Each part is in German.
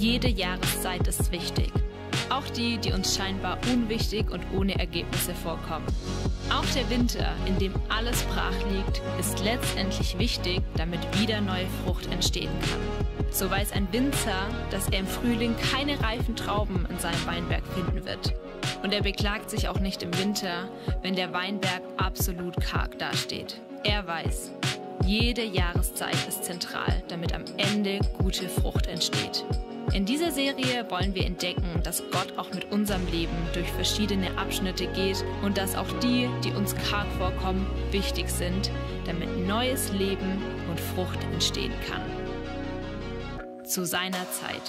Jede Jahreszeit ist wichtig. Auch die, die uns scheinbar unwichtig und ohne Ergebnisse vorkommen. Auch der Winter, in dem alles brach liegt, ist letztendlich wichtig, damit wieder neue Frucht entstehen kann. So weiß ein Winzer, dass er im Frühling keine reifen Trauben in seinem Weinberg finden wird. Und er beklagt sich auch nicht im Winter, wenn der Weinberg absolut karg dasteht. Er weiß, jede Jahreszeit ist zentral, damit am Ende gute Frucht entsteht. In dieser Serie wollen wir entdecken, dass Gott auch mit unserem Leben durch verschiedene Abschnitte geht und dass auch die, die uns karg vorkommen, wichtig sind, damit neues Leben und Frucht entstehen kann. Zu seiner Zeit.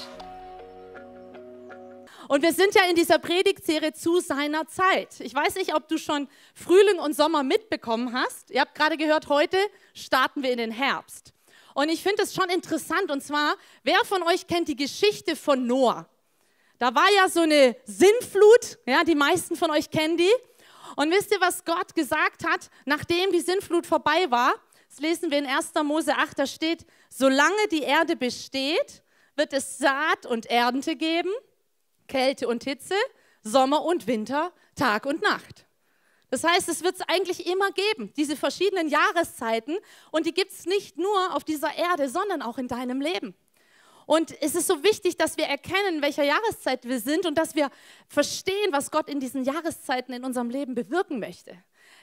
Und wir sind ja in dieser Predigtserie zu seiner Zeit. Ich weiß nicht, ob du schon Frühling und Sommer mitbekommen hast. Ihr habt gerade gehört, heute starten wir in den Herbst. Und ich finde es schon interessant. Und zwar, wer von euch kennt die Geschichte von Noah? Da war ja so eine Sinnflut. Ja, die meisten von euch kennen die. Und wisst ihr, was Gott gesagt hat, nachdem die Sinnflut vorbei war? Das lesen wir in 1. Mose 8, da steht, solange die Erde besteht, wird es Saat und Ernte geben, Kälte und Hitze, Sommer und Winter, Tag und Nacht. Das heißt, es wird es eigentlich immer geben, diese verschiedenen Jahreszeiten. Und die gibt es nicht nur auf dieser Erde, sondern auch in deinem Leben. Und es ist so wichtig, dass wir erkennen, in welcher Jahreszeit wir sind und dass wir verstehen, was Gott in diesen Jahreszeiten in unserem Leben bewirken möchte.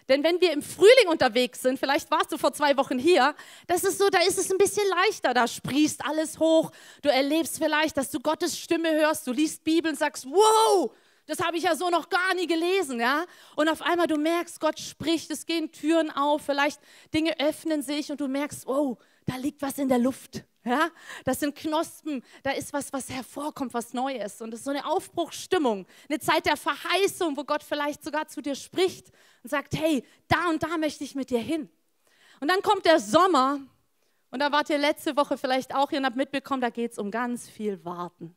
Denn wenn wir im Frühling unterwegs sind, vielleicht warst du vor zwei Wochen hier, das ist so, da ist es ein bisschen leichter, da sprießt alles hoch. Du erlebst vielleicht, dass du Gottes Stimme hörst, du liest Bibel und sagst, wow, das habe ich ja so noch gar nie gelesen, ja? Und auf einmal du merkst, Gott spricht, es gehen Türen auf, vielleicht Dinge öffnen sich und du merkst, oh, da liegt was in der Luft. Ja, das sind Knospen, da ist was, was hervorkommt, was Neues. Und es ist so eine Aufbruchsstimmung, eine Zeit der Verheißung, wo Gott vielleicht sogar zu dir spricht und sagt, hey, da und da möchte ich mit dir hin. Und dann kommt der Sommer und da wart ihr letzte Woche vielleicht auch hier und habt mitbekommen, da geht es um ganz viel Warten.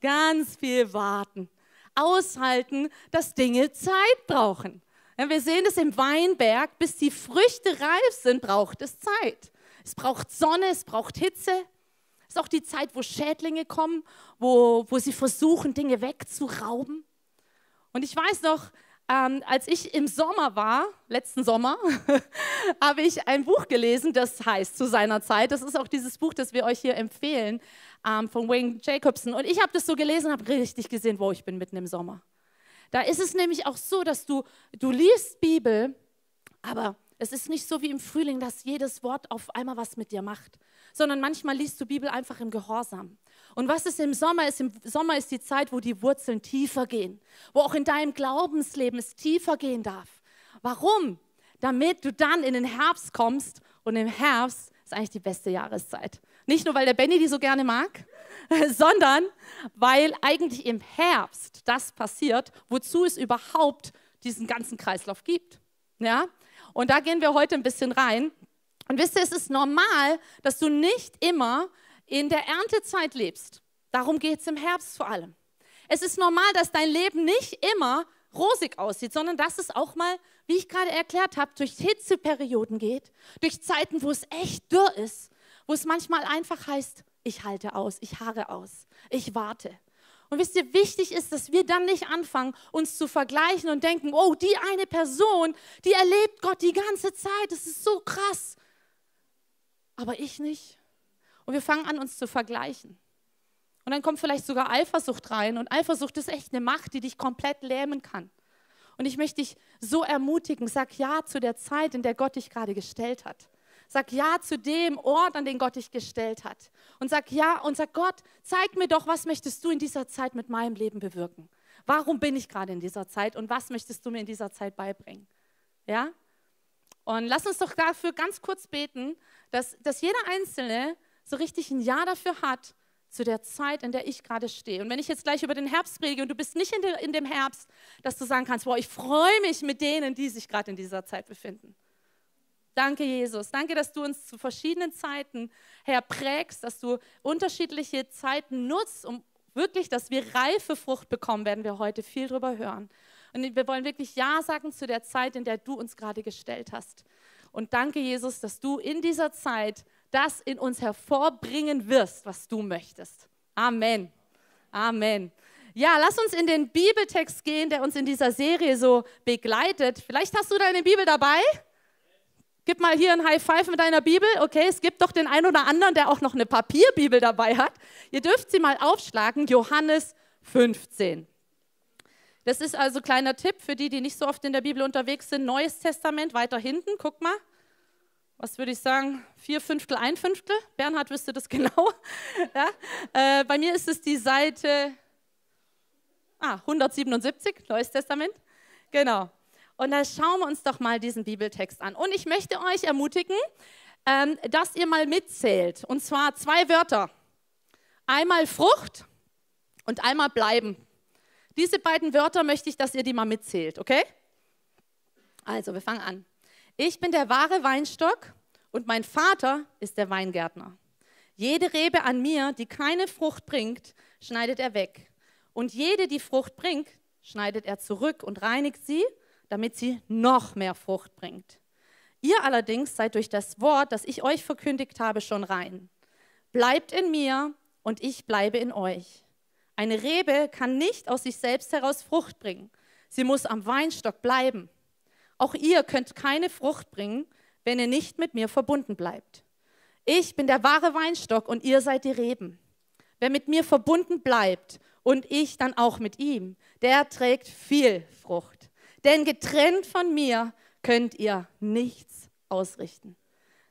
Ganz viel Warten aushalten, dass Dinge Zeit brauchen. Wir sehen es im Weinberg, bis die Früchte reif sind, braucht es Zeit. Es braucht Sonne, es braucht Hitze. Es ist auch die Zeit, wo Schädlinge kommen, wo, wo sie versuchen, Dinge wegzurauben. Und ich weiß noch, ähm, als ich im Sommer war, letzten Sommer, habe ich ein Buch gelesen, das heißt zu seiner Zeit. Das ist auch dieses Buch, das wir euch hier empfehlen ähm, von Wayne Jacobson. Und ich habe das so gelesen habe richtig gesehen, wo ich bin mitten im Sommer. Da ist es nämlich auch so, dass du, du liest Bibel, aber es ist nicht so wie im Frühling, dass jedes Wort auf einmal was mit dir macht, sondern manchmal liest du Bibel einfach im Gehorsam. Und was ist im Sommer? Ist Im Sommer ist die Zeit, wo die Wurzeln tiefer gehen, wo auch in deinem Glaubensleben es tiefer gehen darf. Warum? Damit du dann in den Herbst kommst und im Herbst ist eigentlich die beste Jahreszeit. Nicht nur, weil der Benny die so gerne mag, sondern weil eigentlich im Herbst das passiert, wozu es überhaupt diesen ganzen Kreislauf gibt. Ja? Und da gehen wir heute ein bisschen rein. Und wisst ihr, es ist normal, dass du nicht immer in der Erntezeit lebst. Darum geht es im Herbst vor allem. Es ist normal, dass dein Leben nicht immer rosig aussieht, sondern dass es auch mal, wie ich gerade erklärt habe, durch Hitzeperioden geht, durch Zeiten, wo es echt dürr ist, wo es manchmal einfach heißt, ich halte aus, ich harre aus, ich warte. Und wisst ihr, wichtig ist, dass wir dann nicht anfangen, uns zu vergleichen und denken, oh, die eine Person, die erlebt Gott die ganze Zeit, das ist so krass. Aber ich nicht. Und wir fangen an, uns zu vergleichen. Und dann kommt vielleicht sogar Eifersucht rein. Und Eifersucht ist echt eine Macht, die dich komplett lähmen kann. Und ich möchte dich so ermutigen, sag ja zu der Zeit, in der Gott dich gerade gestellt hat. Sag ja zu dem Ort, an den Gott dich gestellt hat. Und sag ja und sag Gott, zeig mir doch, was möchtest du in dieser Zeit mit meinem Leben bewirken? Warum bin ich gerade in dieser Zeit und was möchtest du mir in dieser Zeit beibringen? Ja? Und lass uns doch dafür ganz kurz beten, dass, dass jeder Einzelne so richtig ein Ja dafür hat, zu der Zeit, in der ich gerade stehe. Und wenn ich jetzt gleich über den Herbst rede und du bist nicht in, de, in dem Herbst, dass du sagen kannst, boah, ich freue mich mit denen, die sich gerade in dieser Zeit befinden. Danke, Jesus. Danke, dass du uns zu verschiedenen Zeiten, Herr, prägst, dass du unterschiedliche Zeiten nutzt, um wirklich, dass wir reife Frucht bekommen, werden wir heute viel darüber hören. Und wir wollen wirklich Ja sagen zu der Zeit, in der du uns gerade gestellt hast. Und danke, Jesus, dass du in dieser Zeit das in uns hervorbringen wirst, was du möchtest. Amen. Amen. Ja, lass uns in den Bibeltext gehen, der uns in dieser Serie so begleitet. Vielleicht hast du deine Bibel dabei. Gib mal hier ein High Five mit deiner Bibel. Okay, es gibt doch den einen oder anderen, der auch noch eine Papierbibel dabei hat. Ihr dürft sie mal aufschlagen. Johannes 15. Das ist also ein kleiner Tipp für die, die nicht so oft in der Bibel unterwegs sind. Neues Testament weiter hinten. Guck mal was würde ich sagen, vier Fünftel, ein Fünftel. Bernhard wüsste das genau. ja? äh, bei mir ist es die Seite ah, 177, Neues Testament. Genau. Und da schauen wir uns doch mal diesen Bibeltext an. Und ich möchte euch ermutigen, ähm, dass ihr mal mitzählt. Und zwar zwei Wörter. Einmal Frucht und einmal bleiben. Diese beiden Wörter möchte ich, dass ihr die mal mitzählt, okay? Also, wir fangen an. Ich bin der wahre Weinstock und mein Vater ist der Weingärtner. Jede Rebe an mir, die keine Frucht bringt, schneidet er weg. Und jede, die Frucht bringt, schneidet er zurück und reinigt sie, damit sie noch mehr Frucht bringt. Ihr allerdings seid durch das Wort, das ich euch verkündigt habe, schon rein. Bleibt in mir und ich bleibe in euch. Eine Rebe kann nicht aus sich selbst heraus Frucht bringen. Sie muss am Weinstock bleiben. Auch ihr könnt keine Frucht bringen, wenn ihr nicht mit mir verbunden bleibt. Ich bin der wahre Weinstock und ihr seid die Reben. Wer mit mir verbunden bleibt und ich dann auch mit ihm, der trägt viel Frucht. Denn getrennt von mir könnt ihr nichts ausrichten.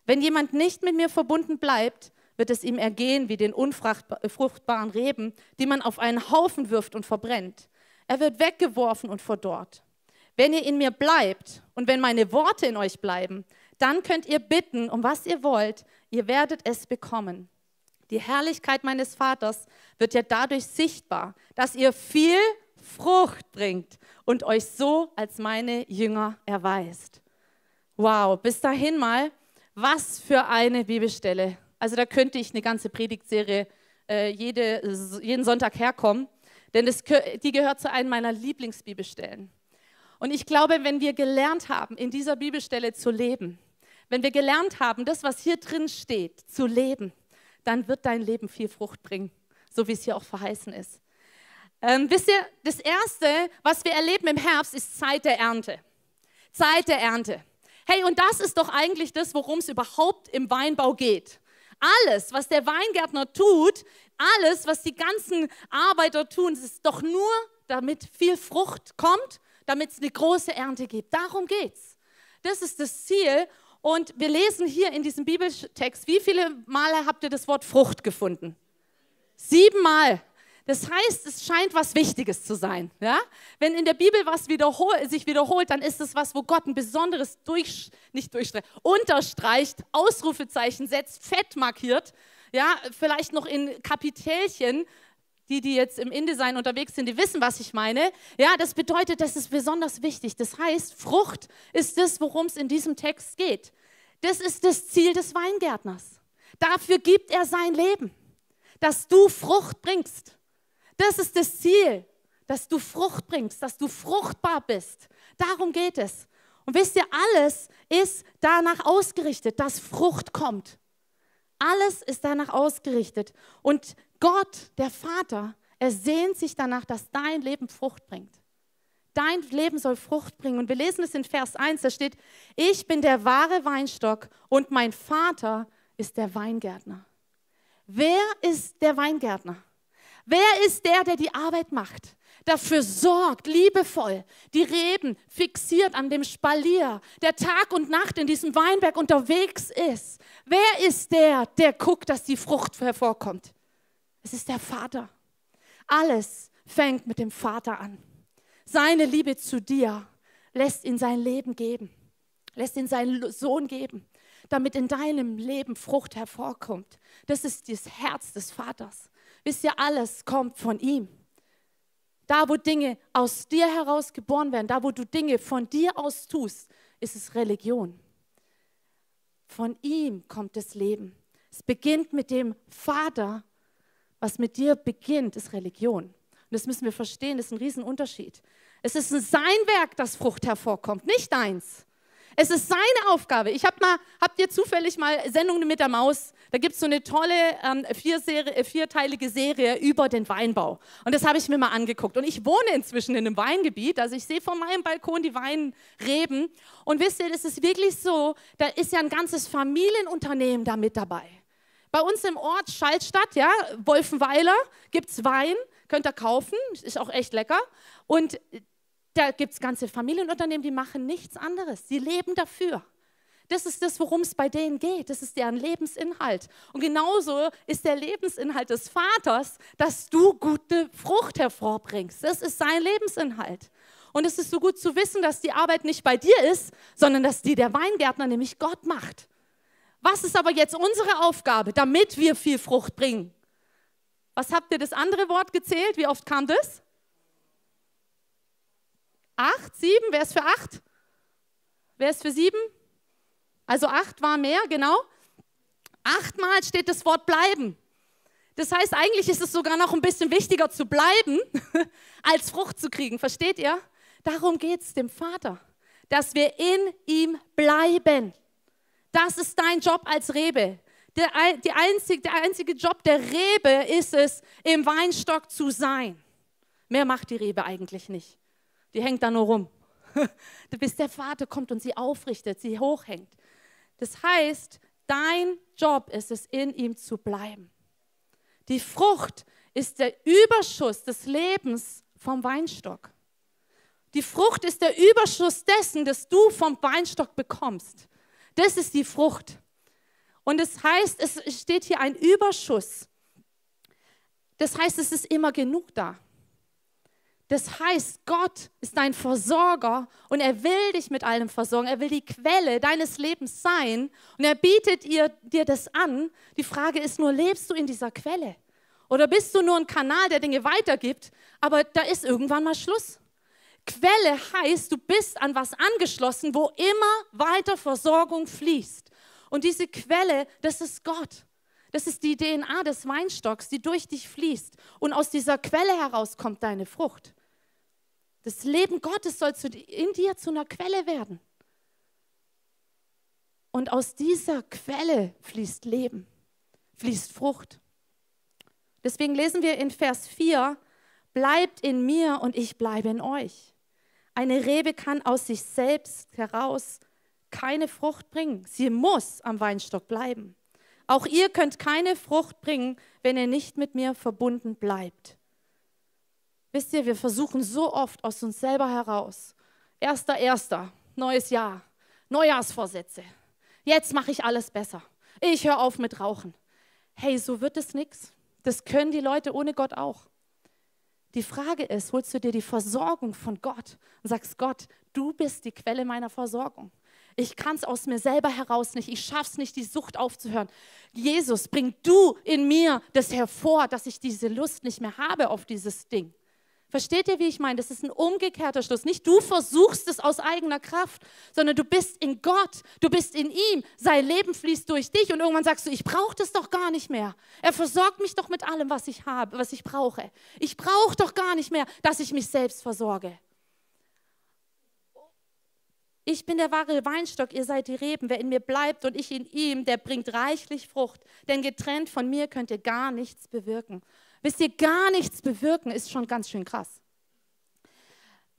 Wenn jemand nicht mit mir verbunden bleibt, wird es ihm ergehen wie den unfruchtbaren Reben, die man auf einen Haufen wirft und verbrennt. Er wird weggeworfen und verdorrt. Wenn ihr in mir bleibt und wenn meine Worte in euch bleiben, dann könnt ihr bitten, um was ihr wollt, ihr werdet es bekommen. Die Herrlichkeit meines Vaters wird ja dadurch sichtbar, dass ihr viel Frucht bringt und euch so als meine Jünger erweist. Wow, bis dahin mal, was für eine Bibelstelle. Also da könnte ich eine ganze Predigtserie äh, jede, jeden Sonntag herkommen, denn das, die gehört zu einem meiner Lieblingsbibelstellen. Und ich glaube, wenn wir gelernt haben, in dieser Bibelstelle zu leben, wenn wir gelernt haben, das, was hier drin steht, zu leben, dann wird dein Leben viel Frucht bringen, so wie es hier auch verheißen ist. Ähm, wisst ihr, das Erste, was wir erleben im Herbst, ist Zeit der Ernte. Zeit der Ernte. Hey, und das ist doch eigentlich das, worum es überhaupt im Weinbau geht. Alles, was der Weingärtner tut, alles, was die ganzen Arbeiter tun, ist doch nur, damit viel Frucht kommt damit es eine große Ernte gibt. Darum geht's. Das ist das Ziel. Und wir lesen hier in diesem Bibeltext, wie viele Male habt ihr das Wort Frucht gefunden? Siebenmal. Das heißt, es scheint was Wichtiges zu sein. Ja? Wenn in der Bibel was wiederhol sich wiederholt, dann ist es was, wo Gott ein besonderes durch, nicht durchstreicht, unterstreicht, Ausrufezeichen setzt, fett markiert, ja, vielleicht noch in Kapitelchen, die, die jetzt im InDesign unterwegs sind, die wissen, was ich meine. Ja, das bedeutet, das ist besonders wichtig. Das heißt, Frucht ist das, worum es in diesem Text geht. Das ist das Ziel des Weingärtners. Dafür gibt er sein Leben, dass du Frucht bringst. Das ist das Ziel, dass du Frucht bringst, dass du fruchtbar bist. Darum geht es. Und wisst ihr, alles ist danach ausgerichtet, dass Frucht kommt. Alles ist danach ausgerichtet. Und Gott, der Vater, er sehnt sich danach, dass dein Leben Frucht bringt. Dein Leben soll Frucht bringen. Und wir lesen es in Vers 1, da steht, ich bin der wahre Weinstock und mein Vater ist der Weingärtner. Wer ist der Weingärtner? Wer ist der, der die Arbeit macht? Dafür sorgt, liebevoll, die Reben fixiert an dem Spalier, der Tag und Nacht in diesem Weinberg unterwegs ist. Wer ist der, der guckt, dass die Frucht hervorkommt? Es ist der Vater. Alles fängt mit dem Vater an. Seine Liebe zu dir lässt ihn sein Leben geben, lässt ihn seinen Sohn geben, damit in deinem Leben Frucht hervorkommt. Das ist das Herz des Vaters. Wisst ihr, alles kommt von ihm. Da, wo Dinge aus dir heraus geboren werden, da, wo du Dinge von dir aus tust, ist es Religion. Von ihm kommt das Leben. Es beginnt mit dem Vater was mit dir beginnt, ist Religion. Und das müssen wir verstehen, das ist ein Riesenunterschied. Es ist sein Werk, dass Frucht hervorkommt, nicht deins. Es ist seine Aufgabe. Ich habe mal, habt ihr zufällig mal Sendungen mit der Maus? Da gibt es so eine tolle ähm, vier Serie, äh, vierteilige Serie über den Weinbau. Und das habe ich mir mal angeguckt. Und ich wohne inzwischen in einem Weingebiet. Also ich sehe von meinem Balkon die Weinreben. Und wisst ihr, das ist wirklich so, da ist ja ein ganzes Familienunternehmen da mit dabei. Bei uns im Ort Schallstadt, ja, Wolfenweiler, gibt es Wein, könnt ihr kaufen, ist auch echt lecker. Und da gibt es ganze Familienunternehmen, die machen nichts anderes. Sie leben dafür. Das ist das, worum es bei denen geht. Das ist deren Lebensinhalt. Und genauso ist der Lebensinhalt des Vaters, dass du gute Frucht hervorbringst. Das ist sein Lebensinhalt. Und es ist so gut zu wissen, dass die Arbeit nicht bei dir ist, sondern dass die der Weingärtner, nämlich Gott, macht. Was ist aber jetzt unsere Aufgabe, damit wir viel Frucht bringen? Was habt ihr das andere Wort gezählt? Wie oft kam das? Acht, sieben, wer ist für acht? Wer ist für sieben? Also acht war mehr, genau. Achtmal steht das Wort bleiben. Das heißt, eigentlich ist es sogar noch ein bisschen wichtiger zu bleiben, als Frucht zu kriegen. Versteht ihr? Darum geht es dem Vater, dass wir in ihm bleiben. Das ist dein Job als Rebe. Der, die einzig, der einzige Job der Rebe ist es, im Weinstock zu sein. Mehr macht die Rebe eigentlich nicht. Die hängt da nur rum. Bis der Vater kommt und sie aufrichtet, sie hochhängt. Das heißt, dein Job ist es, in ihm zu bleiben. Die Frucht ist der Überschuss des Lebens vom Weinstock. Die Frucht ist der Überschuss dessen, das du vom Weinstock bekommst. Das ist die Frucht. Und es das heißt, es steht hier ein Überschuss. Das heißt, es ist immer genug da. Das heißt, Gott ist dein Versorger und er will dich mit allem versorgen. Er will die Quelle deines Lebens sein und er bietet ihr, dir das an. Die Frage ist nur, lebst du in dieser Quelle? Oder bist du nur ein Kanal, der Dinge weitergibt, aber da ist irgendwann mal Schluss? Quelle heißt, du bist an was angeschlossen, wo immer weiter Versorgung fließt. Und diese Quelle, das ist Gott. Das ist die DNA des Weinstocks, die durch dich fließt. Und aus dieser Quelle heraus kommt deine Frucht. Das Leben Gottes soll in dir zu einer Quelle werden. Und aus dieser Quelle fließt Leben, fließt Frucht. Deswegen lesen wir in Vers 4, bleibt in mir und ich bleibe in euch. Eine Rebe kann aus sich selbst heraus keine Frucht bringen. Sie muss am Weinstock bleiben. Auch ihr könnt keine Frucht bringen, wenn ihr nicht mit mir verbunden bleibt. Wisst ihr, wir versuchen so oft aus uns selber heraus. Erster, erster, neues Jahr, Neujahrsvorsätze. Jetzt mache ich alles besser. Ich höre auf mit Rauchen. Hey, so wird es nichts. Das können die Leute ohne Gott auch. Die Frage ist, holst du dir die Versorgung von Gott und sagst, Gott, du bist die Quelle meiner Versorgung. Ich kann es aus mir selber heraus nicht. Ich schaffe es nicht, die Sucht aufzuhören. Jesus, bring du in mir das hervor, dass ich diese Lust nicht mehr habe auf dieses Ding. Versteht ihr, wie ich meine? Das ist ein umgekehrter Schluss. Nicht du versuchst es aus eigener Kraft, sondern du bist in Gott, du bist in ihm. Sein Leben fließt durch dich und irgendwann sagst du, ich brauche das doch gar nicht mehr. Er versorgt mich doch mit allem, was ich habe, was ich brauche. Ich brauche doch gar nicht mehr, dass ich mich selbst versorge. Ich bin der wahre Weinstock, ihr seid die Reben. Wer in mir bleibt und ich in ihm, der bringt reichlich Frucht. Denn getrennt von mir könnt ihr gar nichts bewirken. Wisst ihr, gar nichts bewirken ist schon ganz schön krass.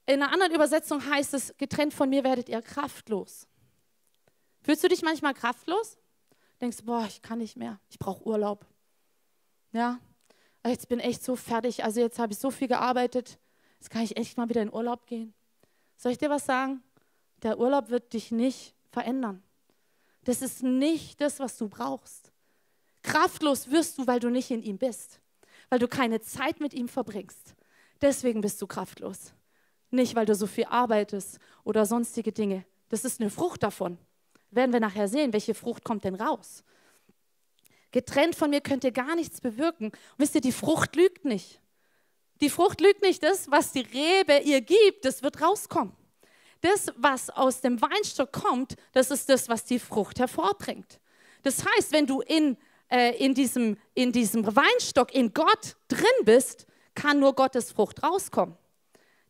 In einer anderen Übersetzung heißt es, getrennt von mir werdet ihr kraftlos. Fühlst du dich manchmal kraftlos? Denkst, boah, ich kann nicht mehr, ich brauche Urlaub. Ja, jetzt bin ich echt so fertig, also jetzt habe ich so viel gearbeitet, jetzt kann ich echt mal wieder in Urlaub gehen. Soll ich dir was sagen? Der Urlaub wird dich nicht verändern. Das ist nicht das, was du brauchst. Kraftlos wirst du, weil du nicht in ihm bist weil du keine Zeit mit ihm verbringst. Deswegen bist du kraftlos. Nicht, weil du so viel arbeitest oder sonstige Dinge. Das ist eine Frucht davon. Werden wir nachher sehen, welche Frucht kommt denn raus. Getrennt von mir könnt ihr gar nichts bewirken. Und wisst ihr, die Frucht lügt nicht. Die Frucht lügt nicht. Das, was die Rebe ihr gibt, das wird rauskommen. Das, was aus dem Weinstock kommt, das ist das, was die Frucht hervorbringt. Das heißt, wenn du in äh, in, diesem, in diesem Weinstock, in Gott drin bist, kann nur Gottes Frucht rauskommen.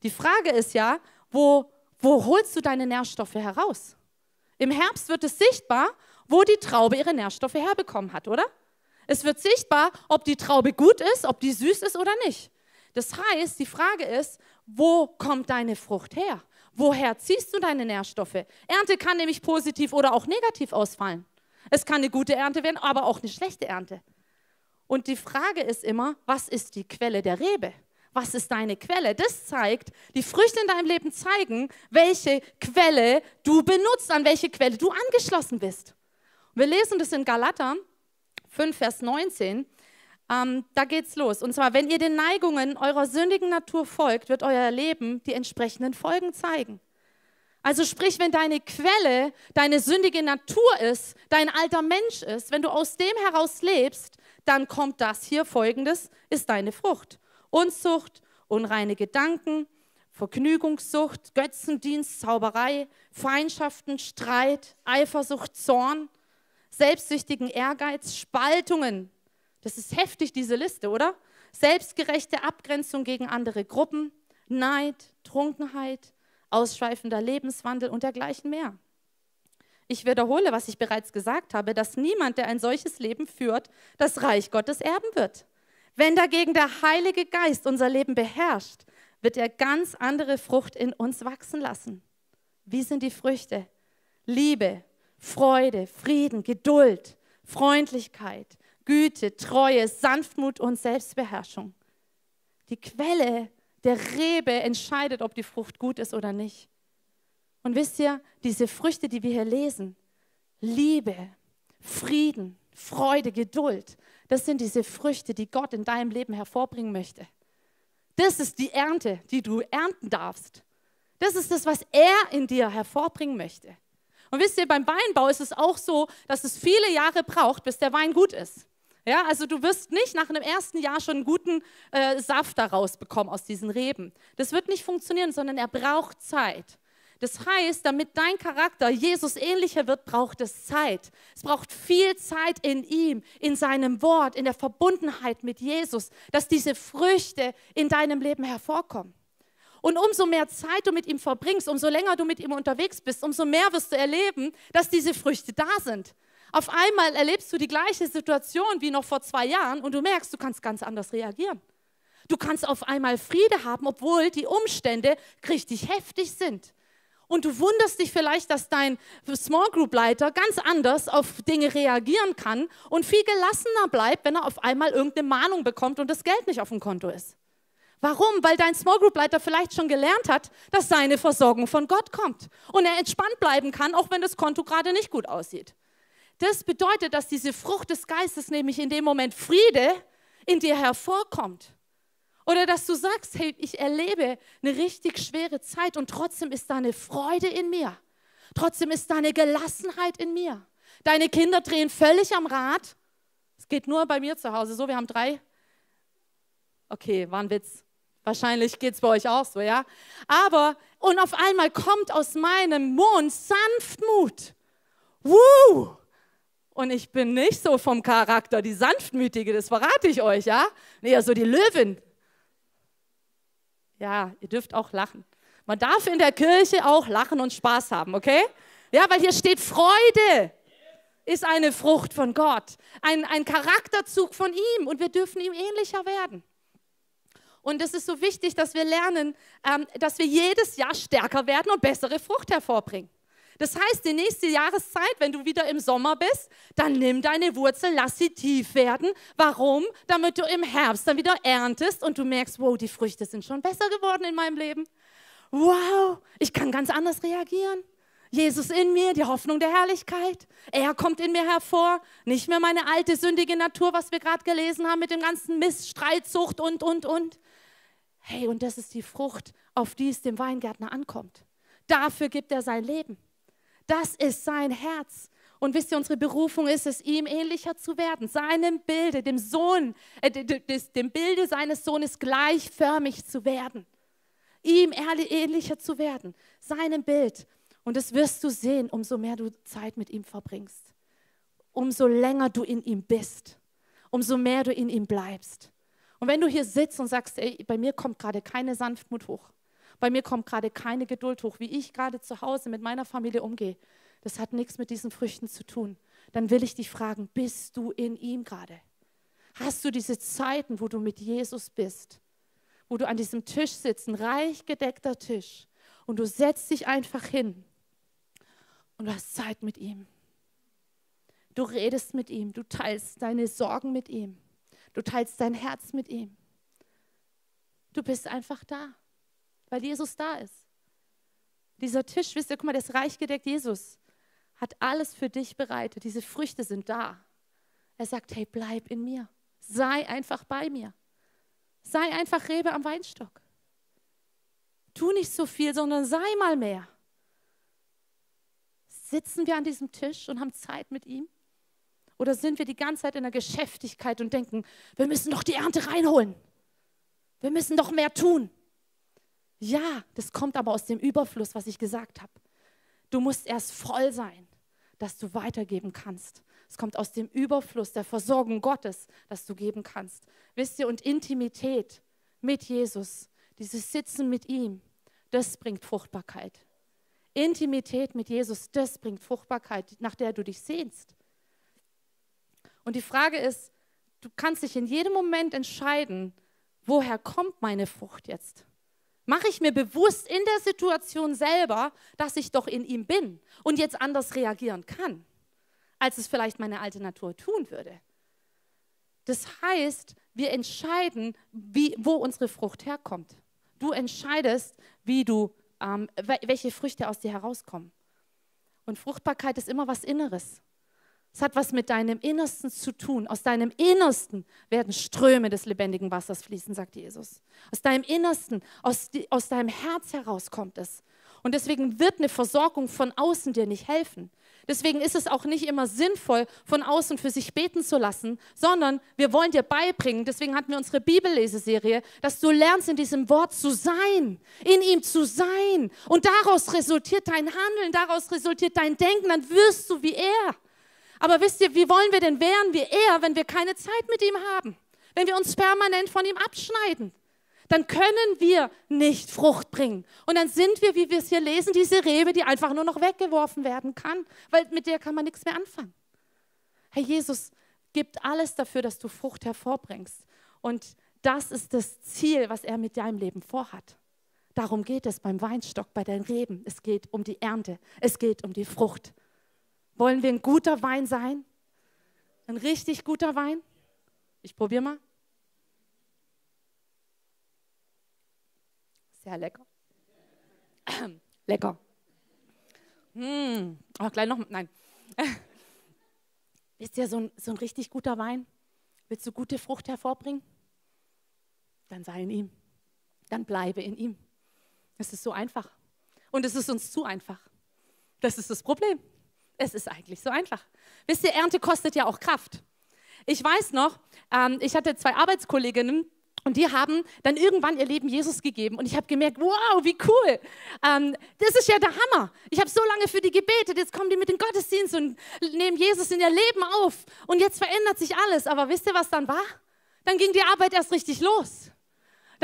Die Frage ist ja, wo, wo holst du deine Nährstoffe heraus? Im Herbst wird es sichtbar, wo die Traube ihre Nährstoffe herbekommen hat, oder? Es wird sichtbar, ob die Traube gut ist, ob die süß ist oder nicht. Das heißt, die Frage ist, wo kommt deine Frucht her? Woher ziehst du deine Nährstoffe? Ernte kann nämlich positiv oder auch negativ ausfallen. Es kann eine gute Ernte werden, aber auch eine schlechte Ernte. Und die Frage ist immer, was ist die Quelle der Rebe? Was ist deine Quelle? Das zeigt, die Früchte in deinem Leben zeigen, welche Quelle du benutzt, an welche Quelle du angeschlossen bist. Wir lesen das in Galater 5, Vers 19. Ähm, da geht's los. Und zwar, wenn ihr den Neigungen eurer sündigen Natur folgt, wird euer Leben die entsprechenden Folgen zeigen. Also sprich, wenn deine Quelle deine sündige Natur ist, dein alter Mensch ist, wenn du aus dem heraus lebst, dann kommt das hier folgendes, ist deine Frucht. Unzucht, unreine Gedanken, Vergnügungssucht, Götzendienst, Zauberei, Feindschaften, Streit, Eifersucht, Zorn, selbstsüchtigen Ehrgeiz, Spaltungen. Das ist heftig, diese Liste, oder? Selbstgerechte Abgrenzung gegen andere Gruppen, Neid, Trunkenheit, ausschweifender Lebenswandel und dergleichen mehr. Ich wiederhole, was ich bereits gesagt habe, dass niemand, der ein solches Leben führt, das Reich Gottes erben wird. Wenn dagegen der Heilige Geist unser Leben beherrscht, wird er ganz andere Frucht in uns wachsen lassen. Wie sind die Früchte? Liebe, Freude, Frieden, Geduld, Freundlichkeit, Güte, Treue, Sanftmut und Selbstbeherrschung. Die Quelle der Rebe entscheidet, ob die Frucht gut ist oder nicht. Und wisst ihr, diese Früchte, die wir hier lesen, Liebe, Frieden, Freude, Geduld, das sind diese Früchte, die Gott in deinem Leben hervorbringen möchte. Das ist die Ernte, die du ernten darfst. Das ist das, was er in dir hervorbringen möchte. Und wisst ihr, beim Weinbau ist es auch so, dass es viele Jahre braucht, bis der Wein gut ist. Ja, also du wirst nicht nach einem ersten Jahr schon einen guten äh, Saft daraus bekommen aus diesen Reben. Das wird nicht funktionieren, sondern er braucht Zeit. Das heißt, damit dein Charakter Jesus ähnlicher wird, braucht es Zeit. Es braucht viel Zeit in ihm, in seinem Wort, in der Verbundenheit mit Jesus, dass diese Früchte in deinem Leben hervorkommen. Und umso mehr Zeit du mit ihm verbringst, umso länger du mit ihm unterwegs bist, umso mehr wirst du erleben, dass diese Früchte da sind. Auf einmal erlebst du die gleiche Situation wie noch vor zwei Jahren und du merkst, du kannst ganz anders reagieren. Du kannst auf einmal Friede haben, obwohl die Umstände richtig heftig sind. Und du wunderst dich vielleicht, dass dein Small Group Leiter ganz anders auf Dinge reagieren kann und viel gelassener bleibt, wenn er auf einmal irgendeine Mahnung bekommt und das Geld nicht auf dem Konto ist. Warum? Weil dein Small Group Leiter vielleicht schon gelernt hat, dass seine Versorgung von Gott kommt und er entspannt bleiben kann, auch wenn das Konto gerade nicht gut aussieht. Das bedeutet, dass diese Frucht des Geistes, nämlich in dem Moment Friede, in dir hervorkommt. Oder dass du sagst, hey, ich erlebe eine richtig schwere Zeit und trotzdem ist da eine Freude in mir. Trotzdem ist da eine Gelassenheit in mir. Deine Kinder drehen völlig am Rad. Es geht nur bei mir zu Hause so, wir haben drei. Okay, war ein Witz. Wahrscheinlich geht es bei euch auch so, ja? Aber, und auf einmal kommt aus meinem Mund Sanftmut. Woo! Und ich bin nicht so vom Charakter die Sanftmütige, das verrate ich euch, ja? Nee, so die Löwin. Ja, ihr dürft auch lachen. Man darf in der Kirche auch lachen und Spaß haben, okay? Ja, weil hier steht Freude ist eine Frucht von Gott, ein, ein Charakterzug von ihm und wir dürfen ihm ähnlicher werden. Und es ist so wichtig, dass wir lernen, ähm, dass wir jedes Jahr stärker werden und bessere Frucht hervorbringen. Das heißt, die nächste Jahreszeit, wenn du wieder im Sommer bist, dann nimm deine Wurzel, lass sie tief werden. Warum? Damit du im Herbst dann wieder erntest und du merkst, wow, die Früchte sind schon besser geworden in meinem Leben. Wow, ich kann ganz anders reagieren. Jesus in mir, die Hoffnung der Herrlichkeit. Er kommt in mir hervor. Nicht mehr meine alte sündige Natur, was wir gerade gelesen haben mit dem ganzen Mist, Streitsucht und, und, und. Hey, und das ist die Frucht, auf die es dem Weingärtner ankommt. Dafür gibt er sein Leben. Das ist sein Herz. Und wisst ihr, unsere Berufung ist es, ihm ähnlicher zu werden, seinem Bilde, dem Sohn, äh, dem Bilde seines Sohnes gleichförmig zu werden, ihm ähnlicher zu werden, seinem Bild. Und das wirst du sehen, umso mehr du Zeit mit ihm verbringst, umso länger du in ihm bist, umso mehr du in ihm bleibst. Und wenn du hier sitzt und sagst, ey, bei mir kommt gerade keine Sanftmut hoch, bei mir kommt gerade keine Geduld hoch, wie ich gerade zu Hause mit meiner Familie umgehe, das hat nichts mit diesen Früchten zu tun. Dann will ich dich fragen, bist du in ihm gerade? Hast du diese Zeiten, wo du mit Jesus bist, wo du an diesem Tisch sitzt, ein reich gedeckter Tisch, und du setzt dich einfach hin und du hast Zeit mit ihm. Du redest mit ihm, du teilst deine Sorgen mit ihm, du teilst dein Herz mit ihm. Du bist einfach da, weil Jesus da ist. Dieser Tisch, wisst ihr, guck mal, der ist reich gedeckt. Jesus hat alles für dich bereitet. Diese Früchte sind da. Er sagt, hey, bleib in mir. Sei einfach bei mir. Sei einfach Rebe am Weinstock. Tu nicht so viel, sondern sei mal mehr. Sitzen wir an diesem Tisch und haben Zeit mit ihm? Oder sind wir die ganze Zeit in der Geschäftigkeit und denken, wir müssen doch die Ernte reinholen? Wir müssen doch mehr tun. Ja, das kommt aber aus dem Überfluss, was ich gesagt habe. Du musst erst voll sein, dass du weitergeben kannst. Es kommt aus dem Überfluss der Versorgung Gottes, dass du geben kannst. Wisst ihr, und Intimität mit Jesus, dieses Sitzen mit ihm, das bringt Fruchtbarkeit. Intimität mit Jesus, das bringt Fruchtbarkeit, nach der du dich sehnst. Und die Frage ist, du kannst dich in jedem Moment entscheiden, woher kommt meine Frucht jetzt? Mache ich mir bewusst in der Situation selber, dass ich doch in ihm bin und jetzt anders reagieren kann, als es vielleicht meine alte Natur tun würde. Das heißt, wir entscheiden, wie, wo unsere Frucht herkommt. Du entscheidest, wie du, ähm, welche Früchte aus dir herauskommen. Und Fruchtbarkeit ist immer was Inneres. Es hat was mit deinem Innersten zu tun. Aus deinem Innersten werden Ströme des lebendigen Wassers fließen, sagt Jesus. Aus deinem Innersten, aus, aus deinem Herz heraus kommt es. Und deswegen wird eine Versorgung von außen dir nicht helfen. Deswegen ist es auch nicht immer sinnvoll, von außen für sich beten zu lassen, sondern wir wollen dir beibringen, deswegen hatten wir unsere Bibelleseserie, dass du lernst, in diesem Wort zu sein, in ihm zu sein. Und daraus resultiert dein Handeln, daraus resultiert dein Denken, dann wirst du wie er. Aber wisst ihr, wie wollen wir denn werden wie er, wenn wir keine Zeit mit ihm haben? Wenn wir uns permanent von ihm abschneiden? Dann können wir nicht Frucht bringen. Und dann sind wir, wie wir es hier lesen, diese Rebe, die einfach nur noch weggeworfen werden kann, weil mit der kann man nichts mehr anfangen. Herr Jesus gibt alles dafür, dass du Frucht hervorbringst. Und das ist das Ziel, was er mit deinem Leben vorhat. Darum geht es beim Weinstock, bei den Reben. Es geht um die Ernte. Es geht um die Frucht. Wollen wir ein guter Wein sein? Ein richtig guter Wein? Ich probiere mal. Sehr lecker. lecker. Mmh. Oh, gleich noch. Nein. Ist ja so ein, so ein richtig guter Wein? Willst du gute Frucht hervorbringen? Dann sei in ihm. Dann bleibe in ihm. Es ist so einfach. Und es ist uns zu einfach. Das ist das Problem. Es ist eigentlich so einfach. Wisst ihr, Ernte kostet ja auch Kraft. Ich weiß noch, ähm, ich hatte zwei Arbeitskolleginnen, und die haben dann irgendwann ihr Leben Jesus gegeben. Und ich habe gemerkt, wow, wie cool. Ähm, das ist ja der Hammer. Ich habe so lange für die gebetet. Jetzt kommen die mit dem Gottesdienst und nehmen Jesus in ihr Leben auf. Und jetzt verändert sich alles. Aber wisst ihr, was dann war? Dann ging die Arbeit erst richtig los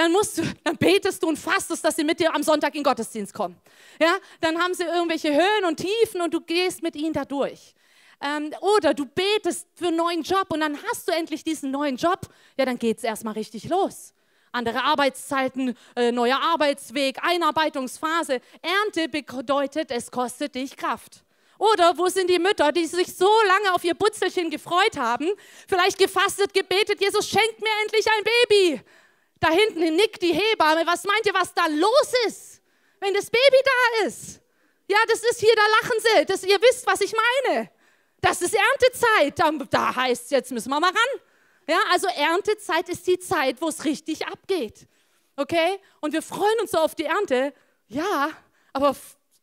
dann musst du, dann betest du und fastest, dass sie mit dir am Sonntag in den Gottesdienst kommen. Ja, dann haben sie irgendwelche Höhen und Tiefen und du gehst mit ihnen da durch. Ähm, oder du betest für einen neuen Job und dann hast du endlich diesen neuen Job. Ja, dann geht es erstmal richtig los. Andere Arbeitszeiten, äh, neuer Arbeitsweg, Einarbeitungsphase. Ernte bedeutet, es kostet dich Kraft. Oder wo sind die Mütter, die sich so lange auf ihr Butzelchen gefreut haben, vielleicht gefastet, gebetet, Jesus schenkt mir endlich ein Baby. Da hinten nickt die Hebamme. Was meint ihr, was da los ist, wenn das Baby da ist? Ja, das ist hier, da lachen sie. Das, ihr wisst, was ich meine. Das ist Erntezeit. Da, da heißt es, jetzt müssen wir mal ran. Ja, also Erntezeit ist die Zeit, wo es richtig abgeht. Okay? Und wir freuen uns so auf die Ernte. Ja, aber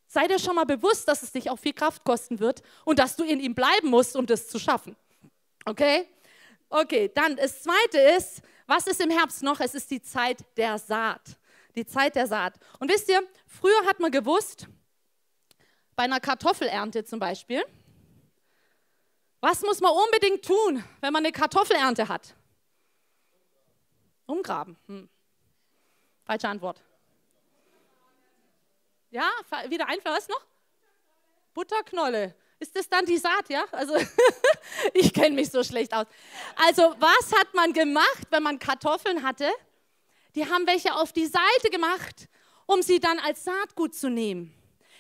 sei dir schon mal bewusst, dass es dich auch viel Kraft kosten wird und dass du in ihm bleiben musst, um das zu schaffen. Okay? Okay, dann das zweite ist, was ist im Herbst noch? Es ist die Zeit der Saat. Die Zeit der Saat. Und wisst ihr, früher hat man gewusst, bei einer Kartoffelernte zum Beispiel, was muss man unbedingt tun, wenn man eine Kartoffelernte hat? Umgraben. Hm. Falsche Antwort. Ja, wieder einfach, was noch? Butterknolle. Ist das dann die Saat, ja? Also ich kenne mich so schlecht aus. Also was hat man gemacht, wenn man Kartoffeln hatte? Die haben welche auf die Seite gemacht, um sie dann als Saatgut zu nehmen.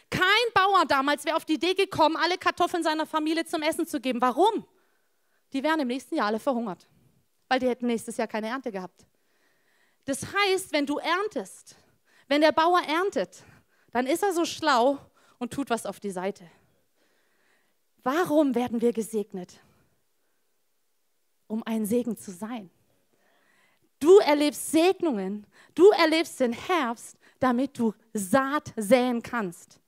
Kein Bauer damals wäre auf die Idee gekommen, alle Kartoffeln seiner Familie zum Essen zu geben. Warum? Die wären im nächsten Jahr alle verhungert, weil die hätten nächstes Jahr keine Ernte gehabt. Das heißt, wenn du erntest, wenn der Bauer erntet, dann ist er so schlau und tut was auf die Seite. Warum werden wir gesegnet? Um ein Segen zu sein. Du erlebst Segnungen, du erlebst den Herbst, damit du Saat säen kannst.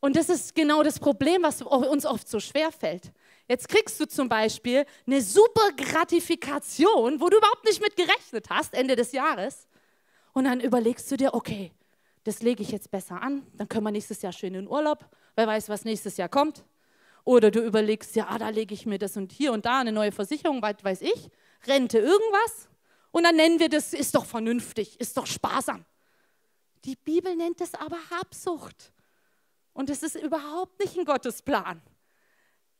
Und das ist genau das Problem, was uns oft so schwer fällt. Jetzt kriegst du zum Beispiel eine super Gratifikation, wo du überhaupt nicht mit gerechnet hast, Ende des Jahres. Und dann überlegst du dir, okay, das lege ich jetzt besser an, dann können wir nächstes Jahr schön in Urlaub. Wer weiß, was nächstes Jahr kommt. Oder du überlegst, ja, da lege ich mir das und hier und da eine neue Versicherung, was weiß ich, Rente, irgendwas. Und dann nennen wir das, ist doch vernünftig, ist doch sparsam. Die Bibel nennt es aber Habsucht. Und es ist überhaupt nicht ein Gottesplan,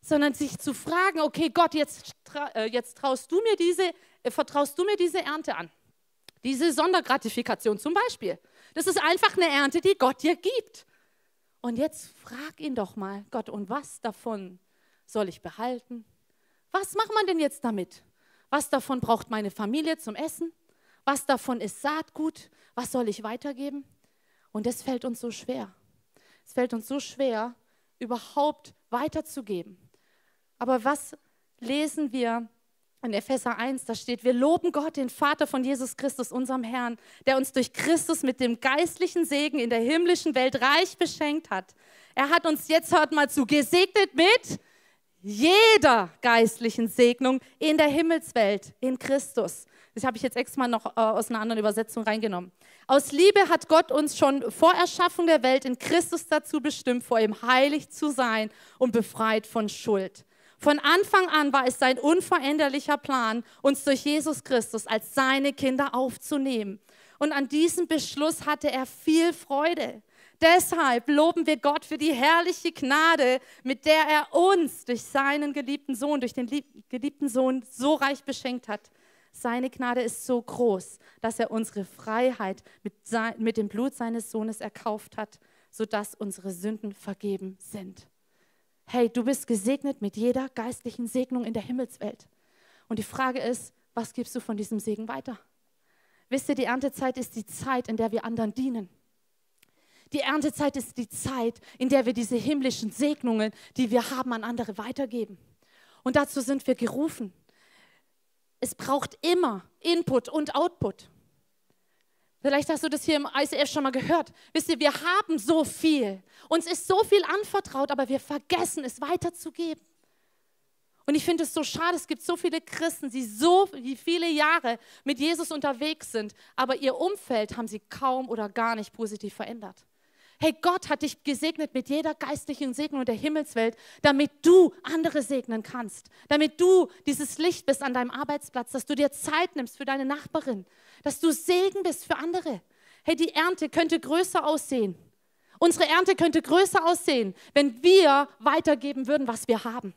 sondern sich zu fragen, okay, Gott, jetzt, äh, jetzt traust du mir diese, äh, vertraust du mir diese Ernte an. Diese Sondergratifikation zum Beispiel. Das ist einfach eine Ernte, die Gott dir gibt. Und jetzt frag ihn doch mal, Gott, und was davon soll ich behalten? Was macht man denn jetzt damit? Was davon braucht meine Familie zum Essen? Was davon ist Saatgut? Was soll ich weitergeben? Und das fällt uns so schwer. Es fällt uns so schwer, überhaupt weiterzugeben. Aber was lesen wir in Epheser 1, da steht, wir loben Gott, den Vater von Jesus Christus, unserem Herrn, der uns durch Christus mit dem geistlichen Segen in der himmlischen Welt reich beschenkt hat. Er hat uns jetzt, hört mal zu, gesegnet mit jeder geistlichen Segnung in der Himmelswelt, in Christus. Das habe ich jetzt extra noch äh, aus einer anderen Übersetzung reingenommen. Aus Liebe hat Gott uns schon vor Erschaffung der Welt in Christus dazu bestimmt, vor ihm heilig zu sein und befreit von Schuld. Von Anfang an war es sein unveränderlicher Plan, uns durch Jesus Christus als seine Kinder aufzunehmen. Und an diesem Beschluss hatte er viel Freude. Deshalb loben wir Gott für die herrliche Gnade, mit der er uns durch seinen geliebten Sohn, durch den geliebten Sohn so reich beschenkt hat. Seine Gnade ist so groß, dass er unsere Freiheit mit, mit dem Blut seines Sohnes erkauft hat, sodass unsere Sünden vergeben sind hey, du bist gesegnet mit jeder geistlichen Segnung in der Himmelswelt. Und die Frage ist, was gibst du von diesem Segen weiter? Wisst ihr, die Erntezeit ist die Zeit, in der wir anderen dienen. Die Erntezeit ist die Zeit, in der wir diese himmlischen Segnungen, die wir haben, an andere weitergeben. Und dazu sind wir gerufen. Es braucht immer Input und Output. Vielleicht hast du das hier im ICF schon mal gehört. Wisst ihr, wir haben so viel. Uns ist so viel anvertraut, aber wir vergessen es weiterzugeben. Und ich finde es so schade, es gibt so viele Christen, die so viele Jahre mit Jesus unterwegs sind, aber ihr Umfeld haben sie kaum oder gar nicht positiv verändert. Hey, Gott hat dich gesegnet mit jeder geistlichen Segnung der Himmelswelt, damit du andere segnen kannst, damit du dieses Licht bist an deinem Arbeitsplatz, dass du dir Zeit nimmst für deine Nachbarin, dass du Segen bist für andere. Hey, die Ernte könnte größer aussehen. Unsere Ernte könnte größer aussehen, wenn wir weitergeben würden, was wir haben.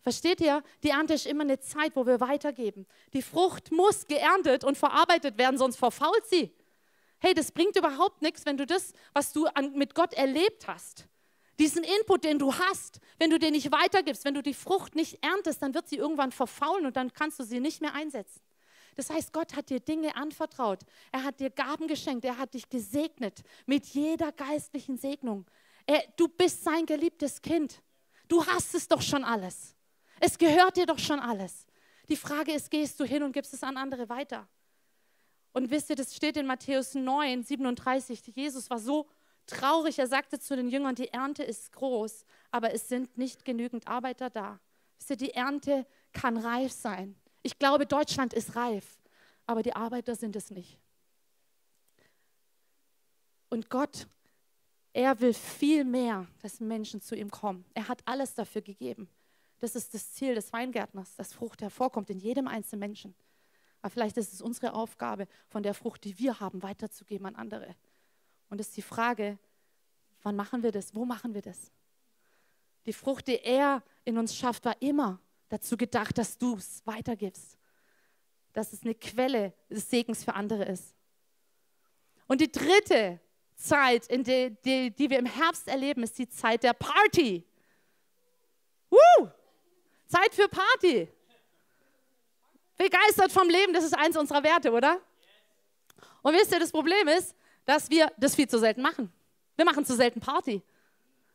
Versteht ihr? Die Ernte ist immer eine Zeit, wo wir weitergeben. Die Frucht muss geerntet und verarbeitet werden, sonst verfault sie. Hey, das bringt überhaupt nichts, wenn du das, was du an, mit Gott erlebt hast, diesen Input, den du hast, wenn du den nicht weitergibst, wenn du die Frucht nicht erntest, dann wird sie irgendwann verfaulen und dann kannst du sie nicht mehr einsetzen. Das heißt, Gott hat dir Dinge anvertraut. Er hat dir Gaben geschenkt. Er hat dich gesegnet mit jeder geistlichen Segnung. Er, du bist sein geliebtes Kind. Du hast es doch schon alles. Es gehört dir doch schon alles. Die Frage ist, gehst du hin und gibst es an andere weiter? Und wisst ihr, das steht in Matthäus 9, 37. Jesus war so traurig. Er sagte zu den Jüngern, die Ernte ist groß, aber es sind nicht genügend Arbeiter da. Wisst ihr, die Ernte kann reif sein. Ich glaube, Deutschland ist reif, aber die Arbeiter sind es nicht. Und Gott, er will viel mehr, dass Menschen zu ihm kommen. Er hat alles dafür gegeben. Das ist das Ziel des Weingärtners, dass Frucht hervorkommt in jedem einzelnen Menschen. Aber vielleicht ist es unsere Aufgabe, von der Frucht, die wir haben, weiterzugeben an andere. Und es ist die Frage, Wann machen wir das? Wo machen wir das? Die Frucht, die er in uns schafft, war immer dazu gedacht, dass du es weitergibst. Dass es eine Quelle des Segens für andere ist. Und die dritte Zeit, in die, die, die wir im Herbst erleben, ist die Zeit der Party. Woo! Zeit für Party. Begeistert vom Leben, das ist eins unserer Werte, oder? Und wisst ihr, das Problem ist, dass wir das viel zu selten machen. Wir machen zu selten Party.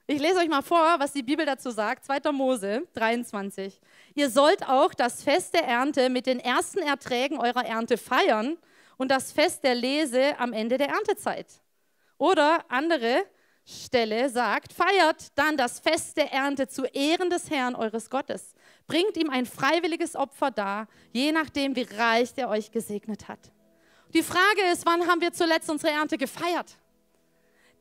Ich lese euch mal vor, was die Bibel dazu sagt. 2. Mose 23. Ihr sollt auch das Fest der Ernte mit den ersten Erträgen eurer Ernte feiern und das Fest der Lese am Ende der Erntezeit. Oder andere Stelle sagt, feiert dann das Fest der Ernte zu Ehren des Herrn eures Gottes. Bringt ihm ein freiwilliges Opfer dar, je nachdem, wie reich der euch gesegnet hat. Die Frage ist, wann haben wir zuletzt unsere Ernte gefeiert?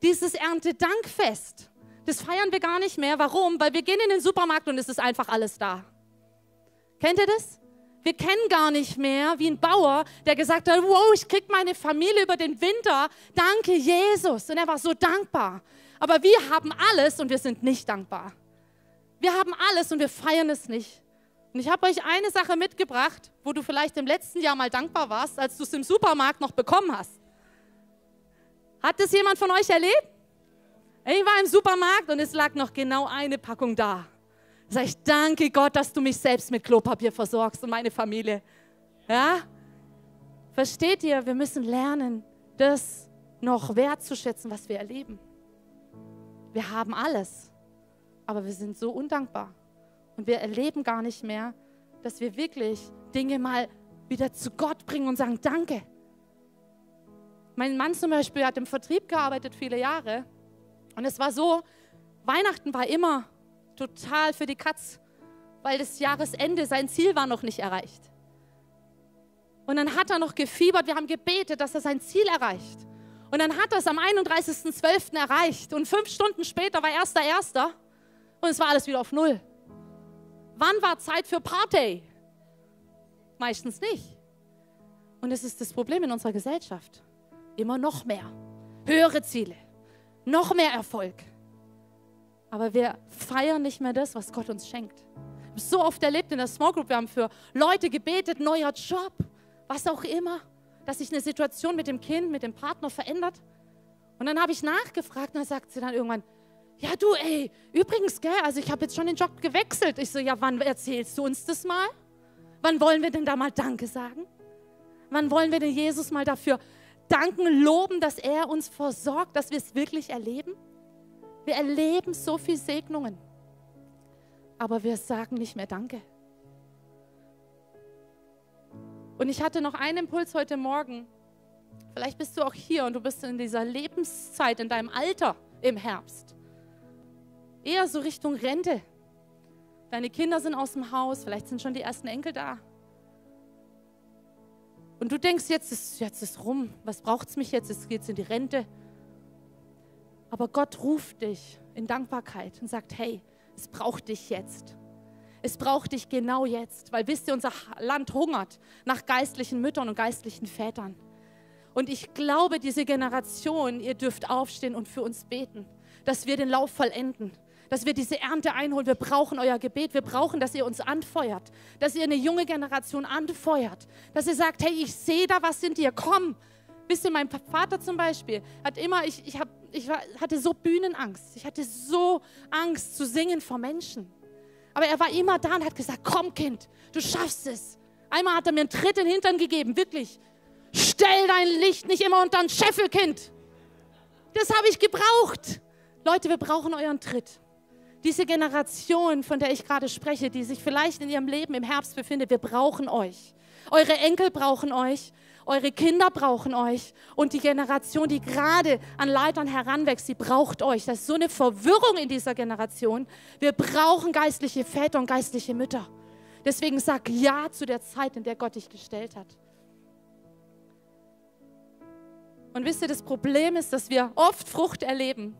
Dieses Erntedankfest, das feiern wir gar nicht mehr. Warum? Weil wir gehen in den Supermarkt und es ist einfach alles da. Kennt ihr das? Wir kennen gar nicht mehr wie ein Bauer, der gesagt hat, wow, ich kriege meine Familie über den Winter. Danke, Jesus. Und er war so dankbar. Aber wir haben alles und wir sind nicht dankbar. Wir haben alles und wir feiern es nicht. Und ich habe euch eine Sache mitgebracht, wo du vielleicht im letzten Jahr mal dankbar warst, als du es im Supermarkt noch bekommen hast. Hat das jemand von euch erlebt? Ich war im Supermarkt und es lag noch genau eine Packung da. Sage ich, danke Gott, dass du mich selbst mit Klopapier versorgst und meine Familie. Ja? Versteht ihr, wir müssen lernen, das noch wertzuschätzen, was wir erleben. Wir haben alles, aber wir sind so undankbar. Und wir erleben gar nicht mehr, dass wir wirklich Dinge mal wieder zu Gott bringen und sagen, danke. Mein Mann zum Beispiel hat im Vertrieb gearbeitet viele Jahre. Und es war so, Weihnachten war immer total für die Katz, weil das Jahresende, sein Ziel war noch nicht erreicht. Und dann hat er noch gefiebert, wir haben gebetet, dass er sein Ziel erreicht. Und dann hat er es am 31.12. erreicht. Und fünf Stunden später war erster Erster und es war alles wieder auf Null. Wann war Zeit für Party? Meistens nicht. Und es ist das Problem in unserer Gesellschaft. Immer noch mehr. Höhere Ziele. Noch mehr Erfolg. Aber wir feiern nicht mehr das, was Gott uns schenkt. Ich habe so oft erlebt in der Small Group, wir haben für Leute gebetet, neuer Job, was auch immer, dass sich eine Situation mit dem Kind, mit dem Partner verändert. Und dann habe ich nachgefragt und dann sagt sie dann irgendwann, ja, du, ey, übrigens, gell, also ich habe jetzt schon den Job gewechselt. Ich so, ja, wann erzählst du uns das mal? Wann wollen wir denn da mal Danke sagen? Wann wollen wir denn Jesus mal dafür danken, loben, dass er uns versorgt, dass wir es wirklich erleben? Wir erleben so viel Segnungen, aber wir sagen nicht mehr Danke. Und ich hatte noch einen Impuls heute Morgen. Vielleicht bist du auch hier und du bist in dieser Lebenszeit, in deinem Alter im Herbst eher so Richtung Rente. Deine Kinder sind aus dem Haus, vielleicht sind schon die ersten Enkel da. Und du denkst, jetzt ist, jetzt ist rum, was braucht es mich jetzt? Jetzt geht es in die Rente. Aber Gott ruft dich in Dankbarkeit und sagt, hey, es braucht dich jetzt. Es braucht dich genau jetzt, weil wisst ihr, unser Land hungert nach geistlichen Müttern und geistlichen Vätern. Und ich glaube, diese Generation, ihr dürft aufstehen und für uns beten, dass wir den Lauf vollenden, dass wir diese Ernte einholen. Wir brauchen euer Gebet. Wir brauchen, dass ihr uns anfeuert, dass ihr eine junge Generation anfeuert, dass ihr sagt, hey, ich sehe da was in dir, komm. Wisst ihr, mein Vater zum Beispiel hat immer, ich, ich, hab, ich hatte so Bühnenangst. Ich hatte so Angst zu singen vor Menschen. Aber er war immer da und hat gesagt, komm Kind, du schaffst es. Einmal hat er mir einen Tritt in den Hintern gegeben, wirklich. Stell dein Licht nicht immer unter ein Scheffelkind. Das habe ich gebraucht. Leute, wir brauchen euren Tritt. Diese Generation, von der ich gerade spreche, die sich vielleicht in ihrem Leben im Herbst befindet, wir brauchen euch. Eure Enkel brauchen euch. Eure Kinder brauchen euch und die Generation, die gerade an Leitern heranwächst, die braucht euch. Das ist so eine Verwirrung in dieser Generation. Wir brauchen geistliche Väter und geistliche Mütter. Deswegen sag Ja zu der Zeit, in der Gott dich gestellt hat. Und wisst ihr, das Problem ist, dass wir oft Frucht erleben.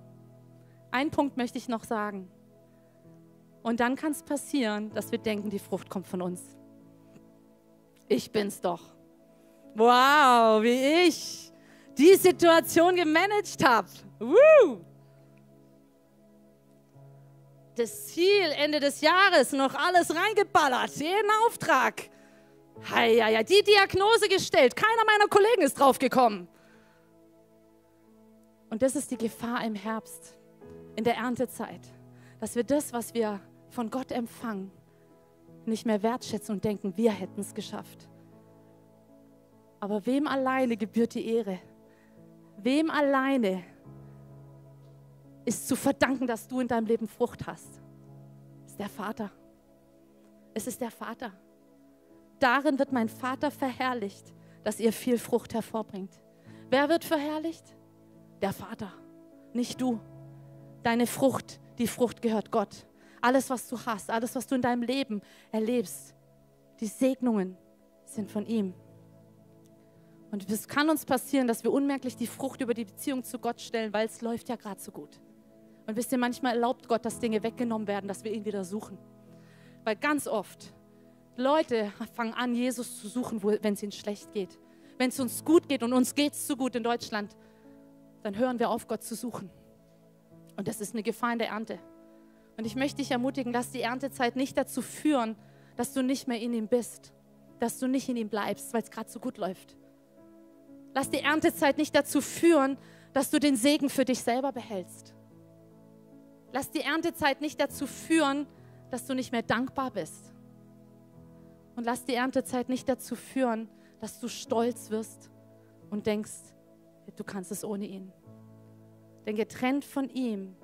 Ein Punkt möchte ich noch sagen. Und dann kann es passieren, dass wir denken, die Frucht kommt von uns. Ich bin's doch. Wow, wie ich die Situation gemanagt habe. das Ziel Ende des Jahres noch alles reingeballert, jeden Auftrag. Hei, ja, ja, die Diagnose gestellt, keiner meiner Kollegen ist draufgekommen. Und das ist die Gefahr im Herbst, in der Erntezeit, dass wir das, was wir von Gott empfangen, nicht mehr wertschätzen und denken, wir hätten es geschafft. Aber wem alleine gebührt die Ehre? Wem alleine ist zu verdanken, dass du in deinem Leben Frucht hast? Es ist der Vater. Es ist der Vater. Darin wird mein Vater verherrlicht, dass ihr viel Frucht hervorbringt. Wer wird verherrlicht? Der Vater, nicht du. Deine Frucht, die Frucht gehört Gott. Alles, was du hast, alles, was du in deinem Leben erlebst, die Segnungen sind von ihm. Und es kann uns passieren, dass wir unmerklich die Frucht über die Beziehung zu Gott stellen, weil es läuft ja gerade so gut. Und wisst ihr, manchmal erlaubt Gott, dass Dinge weggenommen werden, dass wir ihn wieder suchen. Weil ganz oft Leute fangen an, Jesus zu suchen, wenn es ihnen schlecht geht. Wenn es uns gut geht und uns geht es so gut in Deutschland, dann hören wir auf, Gott zu suchen. Und das ist eine Gefahr in der Ernte. Und ich möchte dich ermutigen, lass die Erntezeit nicht dazu führen, dass du nicht mehr in ihm bist, dass du nicht in ihm bleibst, weil es gerade so gut läuft. Lass die Erntezeit nicht dazu führen, dass du den Segen für dich selber behältst. Lass die Erntezeit nicht dazu führen, dass du nicht mehr dankbar bist. Und lass die Erntezeit nicht dazu führen, dass du stolz wirst und denkst, du kannst es ohne ihn. Denn getrennt von ihm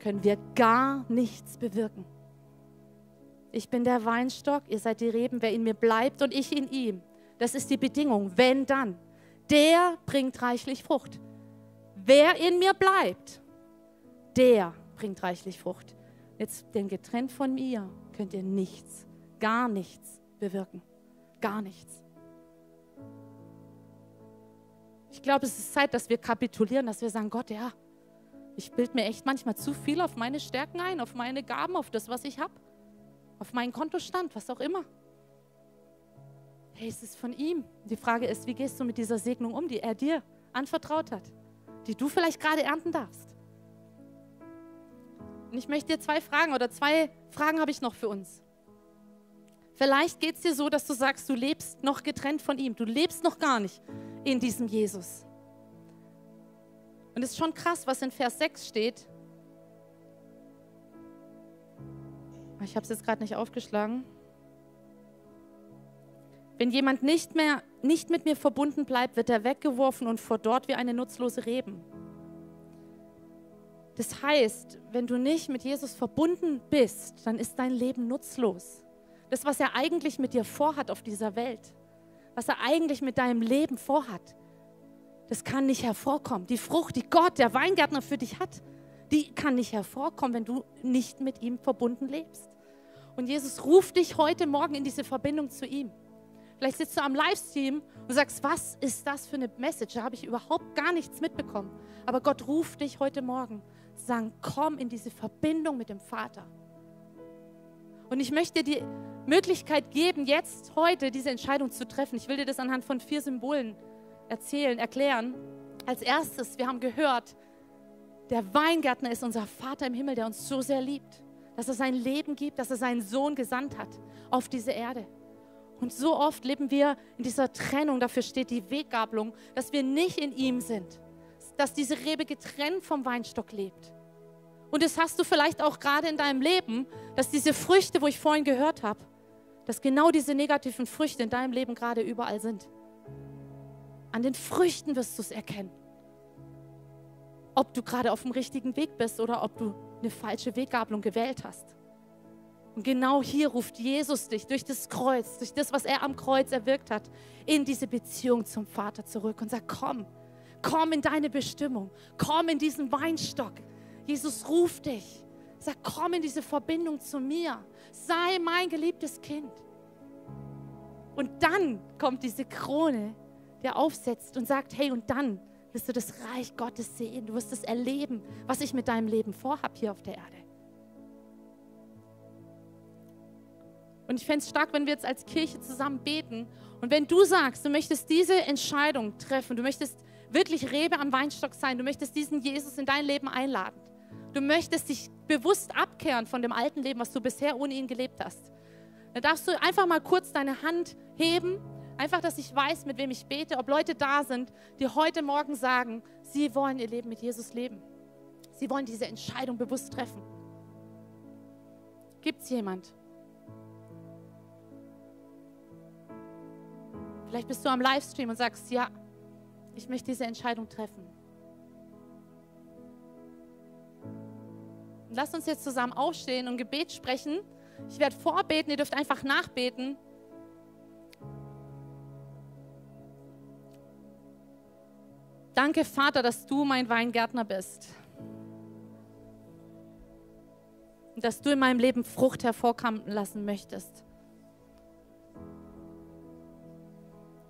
können wir gar nichts bewirken. Ich bin der Weinstock, ihr seid die Reben, wer in mir bleibt und ich in ihm. Das ist die Bedingung, wenn dann. Der bringt reichlich Frucht. Wer in mir bleibt, der bringt reichlich Frucht. Jetzt, denn getrennt von mir könnt ihr nichts, gar nichts bewirken. Gar nichts. Ich glaube, es ist Zeit, dass wir kapitulieren, dass wir sagen, Gott, ja, ich bilde mir echt manchmal zu viel auf meine Stärken ein, auf meine Gaben, auf das, was ich habe, auf meinen Kontostand, was auch immer. Hey, es ist von ihm. Die Frage ist, wie gehst du mit dieser Segnung um, die er dir anvertraut hat, die du vielleicht gerade ernten darfst? Und ich möchte dir zwei Fragen oder zwei Fragen habe ich noch für uns. Vielleicht geht es dir so, dass du sagst, du lebst noch getrennt von ihm. Du lebst noch gar nicht in diesem Jesus. Und es ist schon krass, was in Vers 6 steht. Ich habe es jetzt gerade nicht aufgeschlagen. Wenn jemand nicht mehr nicht mit mir verbunden bleibt, wird er weggeworfen und vor dort wie eine nutzlose Reben. Das heißt, wenn du nicht mit Jesus verbunden bist, dann ist dein Leben nutzlos. Das, was er eigentlich mit dir vorhat auf dieser Welt, was er eigentlich mit deinem Leben vorhat, das kann nicht hervorkommen. Die Frucht, die Gott, der Weingärtner für dich hat, die kann nicht hervorkommen, wenn du nicht mit ihm verbunden lebst. Und Jesus ruft dich heute Morgen in diese Verbindung zu ihm. Vielleicht sitzt du am Livestream und sagst, was ist das für eine Message? Da habe ich überhaupt gar nichts mitbekommen. Aber Gott ruft dich heute Morgen, sagen, komm in diese Verbindung mit dem Vater. Und ich möchte dir die Möglichkeit geben, jetzt, heute diese Entscheidung zu treffen. Ich will dir das anhand von vier Symbolen erzählen, erklären. Als erstes, wir haben gehört, der Weingärtner ist unser Vater im Himmel, der uns so sehr liebt, dass er sein Leben gibt, dass er seinen Sohn gesandt hat auf diese Erde. Und so oft leben wir in dieser Trennung, dafür steht die Weggabelung, dass wir nicht in ihm sind, dass diese Rebe getrennt vom Weinstock lebt. Und das hast du vielleicht auch gerade in deinem Leben, dass diese Früchte, wo ich vorhin gehört habe, dass genau diese negativen Früchte in deinem Leben gerade überall sind. An den Früchten wirst du es erkennen. Ob du gerade auf dem richtigen Weg bist oder ob du eine falsche Weggabelung gewählt hast. Und genau hier ruft Jesus dich durch das Kreuz, durch das, was er am Kreuz erwirkt hat, in diese Beziehung zum Vater zurück und sagt, komm, komm in deine Bestimmung, komm in diesen Weinstock. Jesus ruft dich, sagt, komm in diese Verbindung zu mir, sei mein geliebtes Kind. Und dann kommt diese Krone, der aufsetzt und sagt, hey, und dann wirst du das Reich Gottes sehen, du wirst es erleben, was ich mit deinem Leben vorhabe hier auf der Erde. Und ich fände es stark, wenn wir jetzt als Kirche zusammen beten. Und wenn du sagst, du möchtest diese Entscheidung treffen, du möchtest wirklich Rebe am Weinstock sein, du möchtest diesen Jesus in dein Leben einladen. Du möchtest dich bewusst abkehren von dem alten Leben, was du bisher ohne ihn gelebt hast. Dann darfst du einfach mal kurz deine Hand heben. Einfach, dass ich weiß, mit wem ich bete, ob Leute da sind, die heute Morgen sagen, sie wollen ihr Leben mit Jesus leben. Sie wollen diese Entscheidung bewusst treffen. Gibt es jemand? Vielleicht bist du am Livestream und sagst, ja, ich möchte diese Entscheidung treffen. Lass uns jetzt zusammen aufstehen und Gebet sprechen. Ich werde vorbeten, ihr dürft einfach nachbeten. Danke, Vater, dass du mein Weingärtner bist. Und dass du in meinem Leben Frucht hervorkommen lassen möchtest.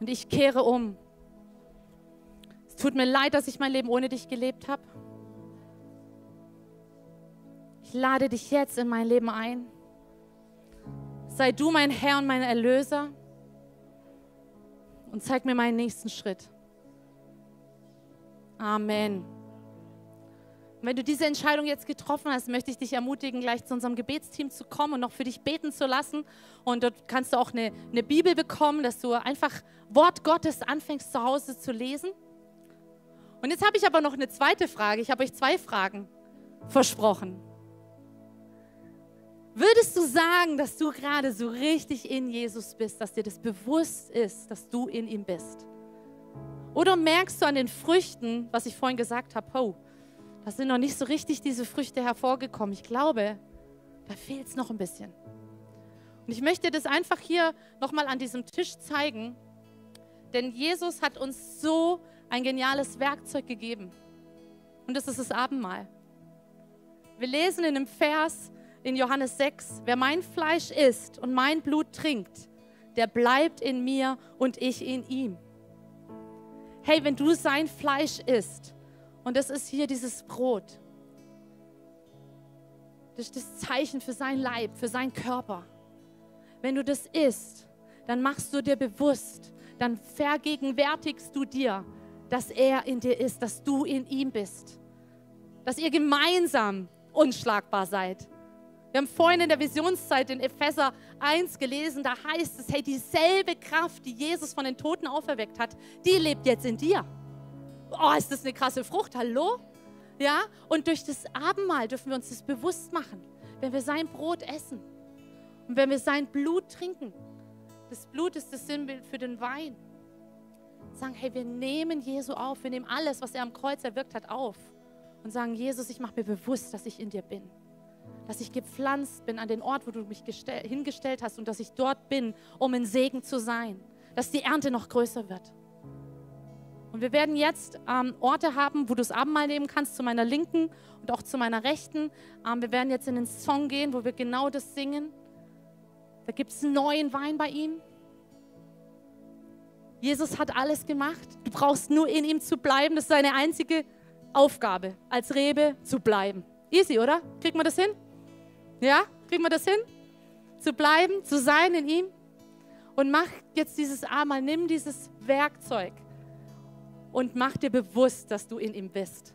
Und ich kehre um. Es tut mir leid, dass ich mein Leben ohne dich gelebt habe. Ich lade dich jetzt in mein Leben ein. Sei du mein Herr und mein Erlöser und zeig mir meinen nächsten Schritt. Amen. Und wenn du diese Entscheidung jetzt getroffen hast, möchte ich dich ermutigen, gleich zu unserem Gebetsteam zu kommen und noch für dich beten zu lassen. Und dort kannst du auch eine, eine Bibel bekommen, dass du einfach Wort Gottes anfängst zu Hause zu lesen. Und jetzt habe ich aber noch eine zweite Frage. Ich habe euch zwei Fragen versprochen. Würdest du sagen, dass du gerade so richtig in Jesus bist, dass dir das bewusst ist, dass du in ihm bist? Oder merkst du an den Früchten, was ich vorhin gesagt habe, oh, da sind noch nicht so richtig diese Früchte hervorgekommen. Ich glaube, da fehlt es noch ein bisschen. Und ich möchte das einfach hier nochmal an diesem Tisch zeigen, denn Jesus hat uns so ein geniales Werkzeug gegeben. Und das ist das Abendmahl. Wir lesen in einem Vers, in Johannes 6, wer mein Fleisch isst und mein Blut trinkt, der bleibt in mir und ich in ihm. Hey, wenn du sein Fleisch isst, und das ist hier dieses Brot, das ist das Zeichen für sein Leib, für seinen Körper. Wenn du das isst, dann machst du dir bewusst, dann vergegenwärtigst du dir, dass er in dir ist, dass du in ihm bist, dass ihr gemeinsam unschlagbar seid. Wir haben vorhin in der Visionszeit in Epheser 1 gelesen, da heißt es, hey, dieselbe Kraft, die Jesus von den Toten auferweckt hat, die lebt jetzt in dir. Oh, ist das eine krasse Frucht, hallo? Ja, und durch das Abendmahl dürfen wir uns das bewusst machen, wenn wir sein Brot essen und wenn wir sein Blut trinken. Das Blut ist das Sinnbild für den Wein. Sagen, hey, wir nehmen Jesu auf, wir nehmen alles, was er am Kreuz erwirkt hat, auf und sagen, Jesus, ich mache mir bewusst, dass ich in dir bin dass ich gepflanzt bin an den Ort, wo du mich hingestellt hast und dass ich dort bin, um ein Segen zu sein, dass die Ernte noch größer wird. Und wir werden jetzt ähm, Orte haben, wo du das Abendmahl nehmen kannst, zu meiner Linken und auch zu meiner Rechten. Ähm, wir werden jetzt in den Song gehen, wo wir genau das singen. Da gibt es neuen Wein bei ihm. Jesus hat alles gemacht. Du brauchst nur in ihm zu bleiben. Das ist seine einzige Aufgabe, als Rebe zu bleiben. Easy, oder? Kriegt man das hin? Ja, kriegen wir das hin? Zu bleiben, zu sein in ihm. Und mach jetzt dieses Abendmahl, nimm dieses Werkzeug und mach dir bewusst, dass du in ihm bist.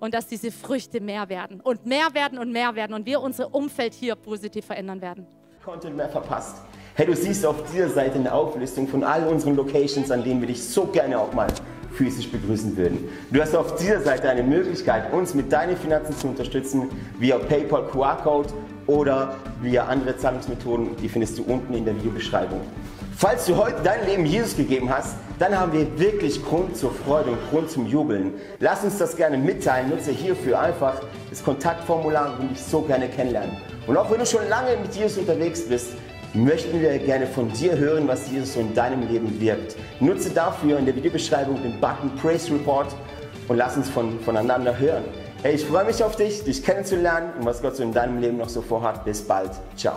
Und dass diese Früchte mehr werden und mehr werden und mehr werden und wir unser Umfeld hier positiv verändern werden. Content mehr verpasst. Hey, du siehst auf dieser Seite eine Auflistung von all unseren Locations, an denen wir dich so gerne auch mal physisch begrüßen würden. Du hast auf dieser Seite eine Möglichkeit, uns mit deinen Finanzen zu unterstützen, via PayPal QR-Code oder via andere Zahlungsmethoden, die findest du unten in der Videobeschreibung. Falls du heute dein Leben Jesus gegeben hast, dann haben wir wirklich Grund zur Freude und Grund zum Jubeln. Lass uns das gerne mitteilen. Nutze hierfür einfach das Kontaktformular und dich so gerne kennenlernen. Und auch wenn du schon lange mit Jesus unterwegs bist, möchten wir gerne von dir hören, was Jesus so in deinem Leben wirkt. Nutze dafür in der Videobeschreibung den Button Praise Report und lass uns von, voneinander hören. Hey, ich freue mich auf dich, dich kennenzulernen und was Gott so in deinem Leben noch so vorhat. Bis bald. Ciao.